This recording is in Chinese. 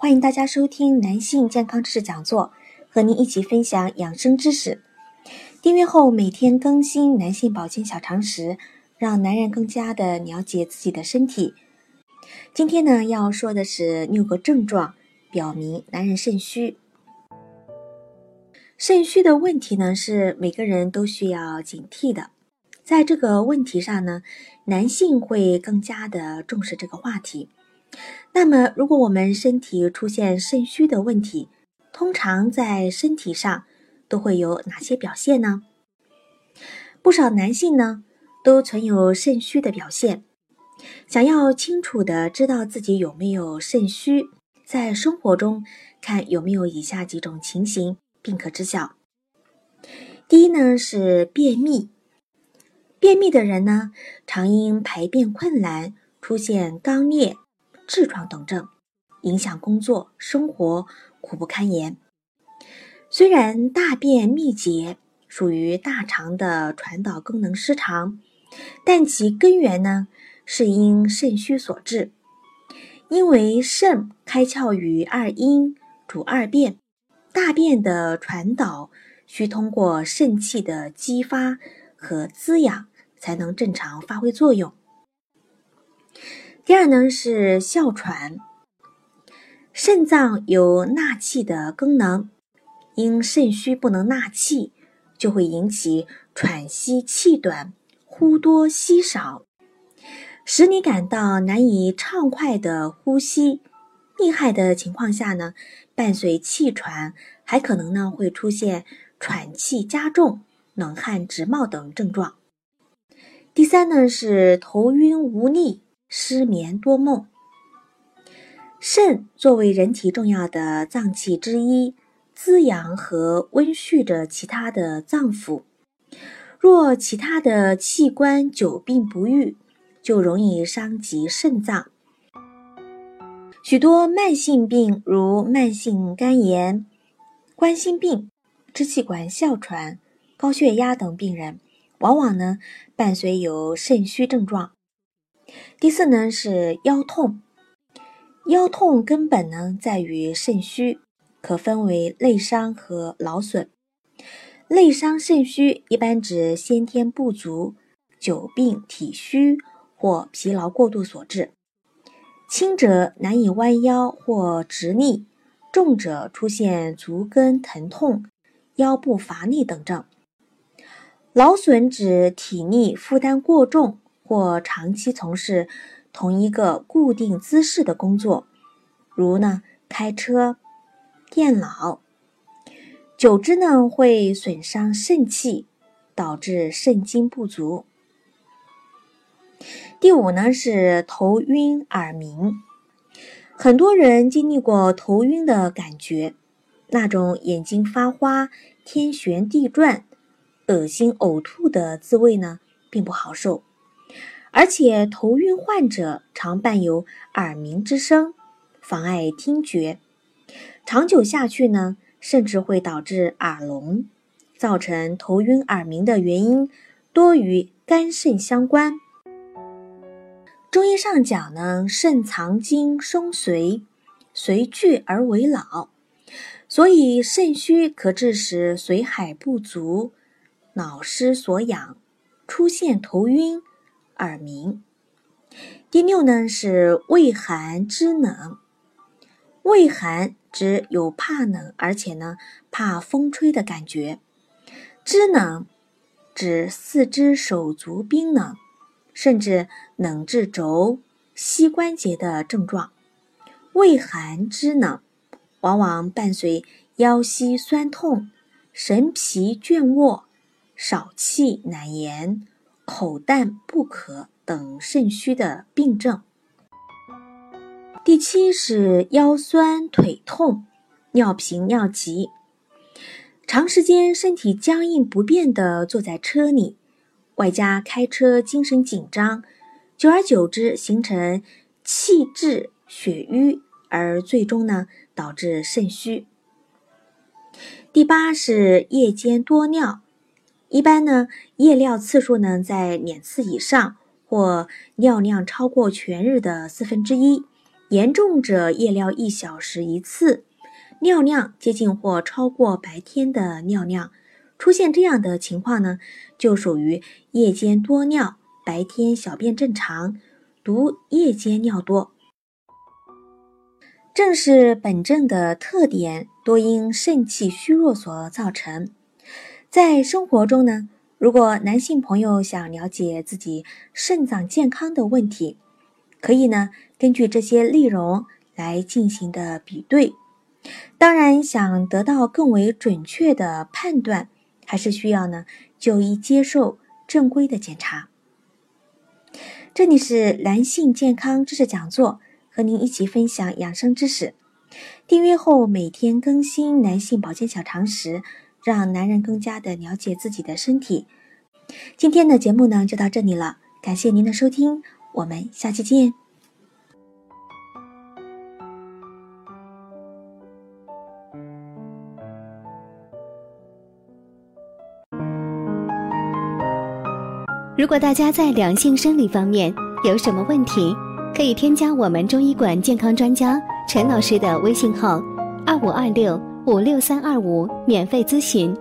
欢迎大家收听男性健康知识讲座，和您一起分享养生知识。订阅后每天更新男性保健小常识，让男人更加的了解自己的身体。今天呢，要说的是六个症状，表明男人肾虚。肾虚的问题呢，是每个人都需要警惕的。在这个问题上呢，男性会更加的重视这个话题。那么，如果我们身体出现肾虚的问题，通常在身体上都会有哪些表现呢？不少男性呢都存有肾虚的表现。想要清楚的知道自己有没有肾虚，在生活中看有没有以下几种情形，并可知晓。第一呢是便秘，便秘的人呢常因排便困难，出现肛裂。痔疮等症，影响工作生活，苦不堪言。虽然大便秘结属于大肠的传导功能失常，但其根源呢是因肾虚所致。因为肾开窍于二阴，主二便，大便的传导需通过肾气的激发和滋养，才能正常发挥作用。第二呢是哮喘，肾脏有纳气的功能，因肾虚不能纳气，就会引起喘息气短、呼多吸少，使你感到难以畅快的呼吸。厉害的情况下呢，伴随气喘，还可能呢会出现喘气加重、冷汗直冒等症状。第三呢是头晕无力。失眠多梦。肾作为人体重要的脏器之一，滋养和温煦着其他的脏腑。若其他的器官久病不愈，就容易伤及肾脏。许多慢性病，如慢性肝炎、冠心病、支气管哮喘、高血压等病人，往往呢伴随有肾虚症状。第四呢是腰痛，腰痛根本呢在于肾虚，可分为内伤和劳损。内伤肾虚一般指先天不足、久病体虚或疲劳过度所致，轻者难以弯腰或直立，重者出现足跟疼痛、腰部乏力等症。劳损指体力负担过重。或长期从事同一个固定姿势的工作，如呢开车、电脑，久之呢会损伤肾气，导致肾精不足。第五呢是头晕耳鸣，很多人经历过头晕的感觉，那种眼睛发花、天旋地转、恶心呕吐的滋味呢，并不好受。而且头晕患者常伴有耳鸣之声，妨碍听觉。长久下去呢，甚至会导致耳聋。造成头晕耳鸣的原因多与肝肾相关。中医上讲呢，肾藏精生髓，髓聚而为老，所以肾虚可致使髓海不足，脑失所养，出现头晕。耳鸣。第六呢是畏寒肢冷。畏寒指有怕冷，而且呢怕风吹的感觉。肢冷指四肢手足冰冷，甚至冷至肘、膝关节的症状。畏寒肢冷，往往伴随腰膝酸痛、神疲倦卧、少气难言。口淡不渴等肾虚的病症。第七是腰酸腿痛、尿频尿急，长时间身体僵硬不变的坐在车里，外加开车精神紧张，久而久之形成气滞血瘀，而最终呢导致肾虚。第八是夜间多尿，一般呢夜尿次数呢在两次以上，或尿量超过全日的四分之一。严重者夜尿一小时一次，尿量接近或超过白天的尿量。出现这样的情况呢，就属于夜间多尿，白天小便正常，读夜间尿多。正是本症的特点，多因肾气虚弱所造成。在生活中呢，如果男性朋友想了解自己肾脏健康的问题，可以呢。根据这些内容来进行的比对，当然想得到更为准确的判断，还是需要呢就医接受正规的检查。这里是男性健康知识讲座，和您一起分享养生知识。订阅后每天更新男性保健小常识，让男人更加的了解自己的身体。今天的节目呢就到这里了，感谢您的收听，我们下期见。如果大家在两性生理方面有什么问题，可以添加我们中医馆健康专家陈老师的微信号：二五二六五六三二五，免费咨询。